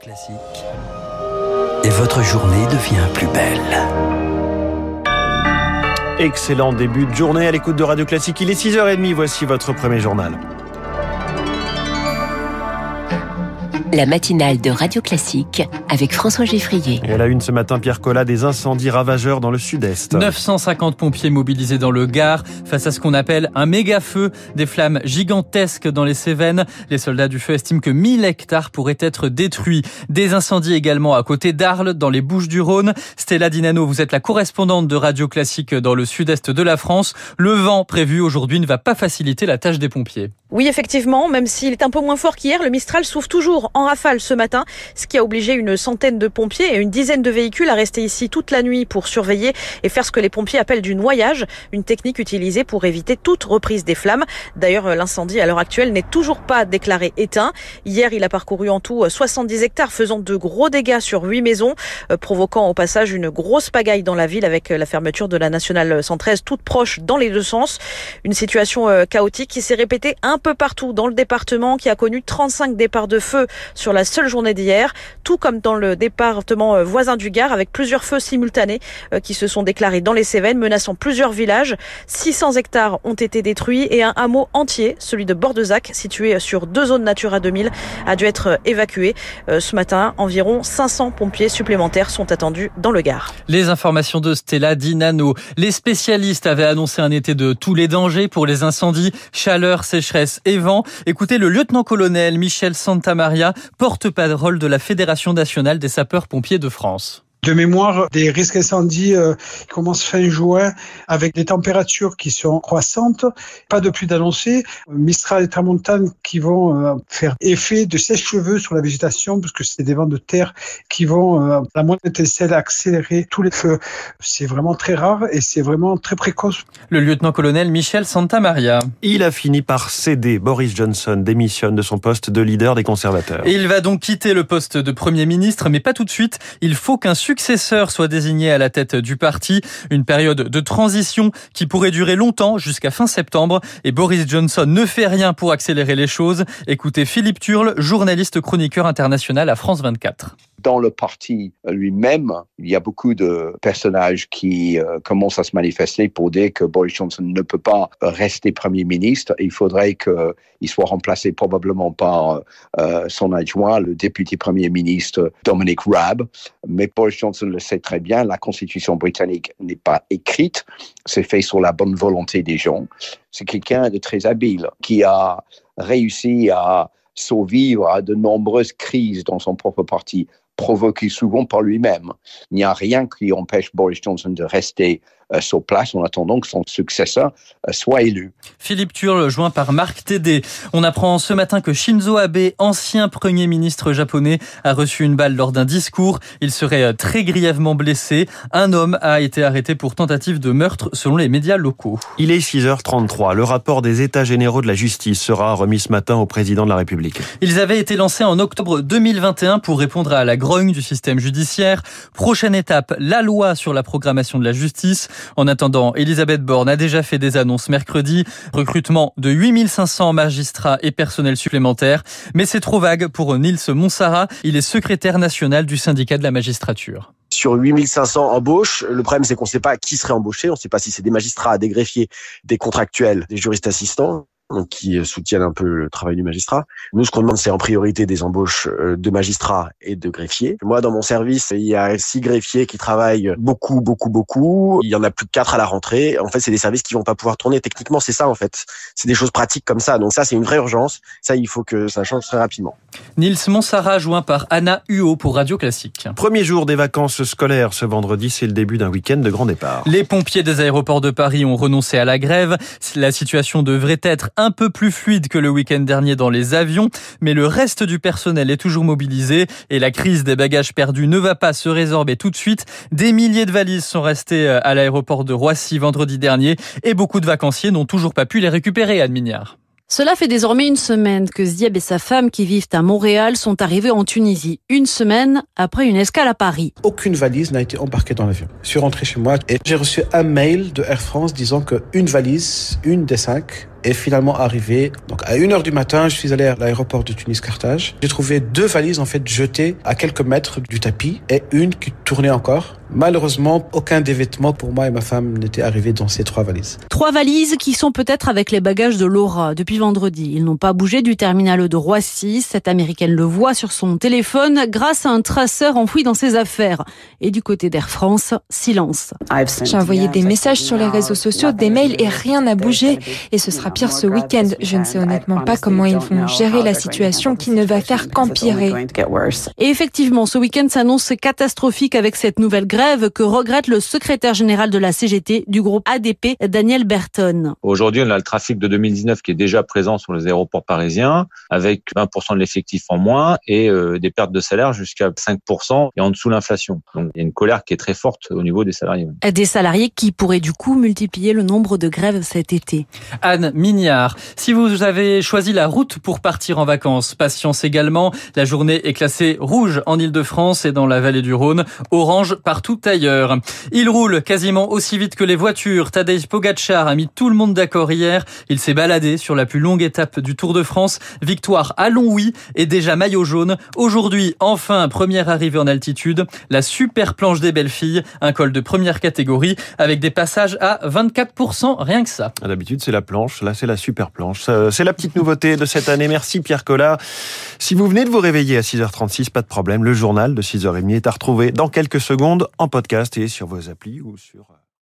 Classique. Et votre journée devient plus belle. Excellent début de journée à l'écoute de Radio Classique. Il est 6h30, voici votre premier journal. La matinale de Radio Classique avec François Geffrier. Et à la une ce matin, Pierre Collat, des incendies ravageurs dans le sud-est. 950 pompiers mobilisés dans le Gard face à ce qu'on appelle un méga feu, des flammes gigantesques dans les Cévennes. Les soldats du feu estiment que 1000 hectares pourraient être détruits. Des incendies également à côté d'Arles, dans les Bouches du Rhône. Stella Dinano, vous êtes la correspondante de Radio Classique dans le sud-est de la France. Le vent prévu aujourd'hui ne va pas faciliter la tâche des pompiers. Oui, effectivement, même s'il est un peu moins fort qu'hier, le Mistral souffle toujours en rafale ce matin, ce qui a obligé une centaine de pompiers et une dizaine de véhicules à rester ici toute la nuit pour surveiller et faire ce que les pompiers appellent du noyage, une technique utilisée pour éviter toute reprise des flammes. D'ailleurs, l'incendie à l'heure actuelle n'est toujours pas déclaré éteint. Hier, il a parcouru en tout 70 hectares, faisant de gros dégâts sur 8 maisons, euh, provoquant au passage une grosse pagaille dans la ville avec la fermeture de la nationale 113 toute proche dans les deux sens. Une situation euh, chaotique qui s'est répétée un peu partout dans le département qui a connu 35 départs de feu sur la seule journée d'hier, tout comme dans le département euh, voisin du Gard avec plusieurs feux simultanés euh, qui se sont déclarés dans les Cévennes menaçant plusieurs villages. 600 hectares ont été détruits et un hameau entier, celui de Bordezac, situé sur deux zones Natura 2000, a dû être évacué. Euh, ce matin, environ 500 pompiers supplémentaires sont attendus dans le Gard. Les informations de Stella Dinano. Les spécialistes avaient annoncé un été de tous les dangers pour les incendies, chaleur, sécheresse et vent. Écoutez le lieutenant-colonel Michel Santamaria, porte-parole de la Fédération nationale des sapeurs-pompiers de France de mémoire, des risques incendies euh, commencent fin juin avec des températures qui sont croissantes, pas de pluie d'annoncer, Mistral et Tramontane qui vont euh, faire effet de sèche-cheveux sur la végétation parce que c'est des vents de terre qui vont, euh, à la moindre étincelle, accélérer tous les feux. C'est vraiment très rare et c'est vraiment très précoce. Le lieutenant-colonel Michel Santamaria. Il a fini par céder. Boris Johnson démissionne de son poste de leader des conservateurs. Et il va donc quitter le poste de Premier ministre, mais pas tout de suite. Il faut qu'un successeur soit désigné à la tête du parti. Une période de transition qui pourrait durer longtemps jusqu'à fin septembre. Et Boris Johnson ne fait rien pour accélérer les choses. Écoutez Philippe Turle, journaliste chroniqueur international à France 24 dans le parti lui-même, il y a beaucoup de personnages qui euh, commencent à se manifester pour dire que Boris Johnson ne peut pas rester Premier ministre. Il faudrait qu'il soit remplacé probablement par euh, son adjoint, le député Premier ministre Dominic Raab. Mais Boris Johnson le sait très bien, la Constitution britannique n'est pas écrite, c'est fait sur la bonne volonté des gens. C'est quelqu'un de très habile qui a réussi à survivre à de nombreuses crises dans son propre parti provoqué souvent par lui-même. Il n'y a rien qui empêche Boris Johnson de rester sur place en attendant que son successeur euh, soit élu. Philippe Turle, joint par Marc Tédé. On apprend ce matin que Shinzo Abe, ancien premier ministre japonais, a reçu une balle lors d'un discours. Il serait euh, très grièvement blessé. Un homme a été arrêté pour tentative de meurtre selon les médias locaux. Il est 6h33. Le rapport des États généraux de la justice sera remis ce matin au président de la République. Ils avaient été lancés en octobre 2021 pour répondre à la grogne du système judiciaire. Prochaine étape, la loi sur la programmation de la justice. En attendant, Elisabeth Borne a déjà fait des annonces mercredi. Recrutement de 8500 magistrats et personnels supplémentaires. Mais c'est trop vague pour Nils Monsara. Il est secrétaire national du syndicat de la magistrature sur 8500 embauches. Le problème, c'est qu'on ne sait pas qui serait embauché. On ne sait pas si c'est des magistrats, des greffiers, des contractuels, des juristes assistants qui soutiennent un peu le travail du magistrat. Nous, ce qu'on demande, c'est en priorité des embauches euh, de magistrats et de greffiers. Moi, dans mon service, il y a six greffiers qui travaillent beaucoup, beaucoup, beaucoup. Il y en a plus de quatre à la rentrée. En fait, c'est des services qui vont pas pouvoir tourner. Techniquement, c'est ça, en fait. C'est des choses pratiques comme ça. Donc ça, c'est une vraie urgence. Ça, il faut que ça change très rapidement. Nils Monsara, joint par Anna Huot pour Radio Classique. Premier jour des vacances scolaires ce vendredi, c'est le début d'un week-end de grand départ. Les pompiers des aéroports de Paris ont renoncé à la grève. La situation devrait être un peu plus fluide que le week-end dernier dans les avions, mais le reste du personnel est toujours mobilisé et la crise des bagages perdus ne va pas se résorber tout de suite. Des milliers de valises sont restées euh, à l'aéroport de Roissy vendredi dernier et beaucoup de vacanciers n'ont toujours pas pu les récupérer, à Mignard. Cela fait désormais une semaine que Zieb et sa femme qui vivent à Montréal sont arrivés en Tunisie. Une semaine après une escale à Paris. Aucune valise n'a été embarquée dans l'avion. Je suis rentré chez moi et j'ai reçu un mail de Air France disant qu'une valise, une des cinq, Et finalement arrivé, donc à 1h du matin, je suis allé à l'aéroport de Tunis-Carthage. J'ai trouvé deux valises en fait jetées à quelques mètres du tapis et une qui tournait encore. Malheureusement, aucun des vêtements pour moi et ma femme n'était arrivé dans ces trois valises. Trois valises qui sont peut-être avec les bagages de Laura depuis vendredi. Ils n'ont pas bougé du terminal de Roissy. Cette américaine le voit sur son téléphone grâce à un traceur enfoui dans ses affaires. Et du côté d'Air France, silence. J'ai envoyé des messages sur les réseaux sociaux, des mails et rien n'a bougé. Et ce sera pire ce week-end. Je ne sais honnêtement pas comment ils vont gérer la situation qui ne va faire qu'empirer. Et effectivement, ce week-end s'annonce catastrophique avec cette nouvelle grève que regrette le secrétaire général de la CGT du groupe ADP, Daniel Berton. Aujourd'hui, on a le trafic de 2019 qui est déjà présent sur les aéroports parisiens, avec 20% de l'effectif en moins et euh, des pertes de salaire jusqu'à 5% et en dessous l'inflation. Donc il y a une colère qui est très forte au niveau des salariés. Des salariés qui pourraient du coup multiplier le nombre de grèves cet été. Anne Mignard, si vous avez choisi la route pour partir en vacances, patience également. La journée est classée rouge en Ile-de-France et dans la vallée du Rhône, orange partout ailleurs. Il roule quasiment aussi vite que les voitures. Tadej Pogacar a mis tout le monde d'accord hier. Il s'est baladé sur la plus longue étape du Tour de France. Victoire à Longwy et déjà maillot jaune. Aujourd'hui, enfin, première arrivée en altitude. La super planche des belles filles. Un col de première catégorie avec des passages à 24%, rien que ça. D'habitude, c'est la planche. Là, c'est la super planche. Euh, c'est la petite nouveauté de cette année. Merci Pierre Collat. Si vous venez de vous réveiller à 6h36, pas de problème. Le journal de 6h30 est à retrouver dans quelques secondes en podcast et sur vos applis ou sur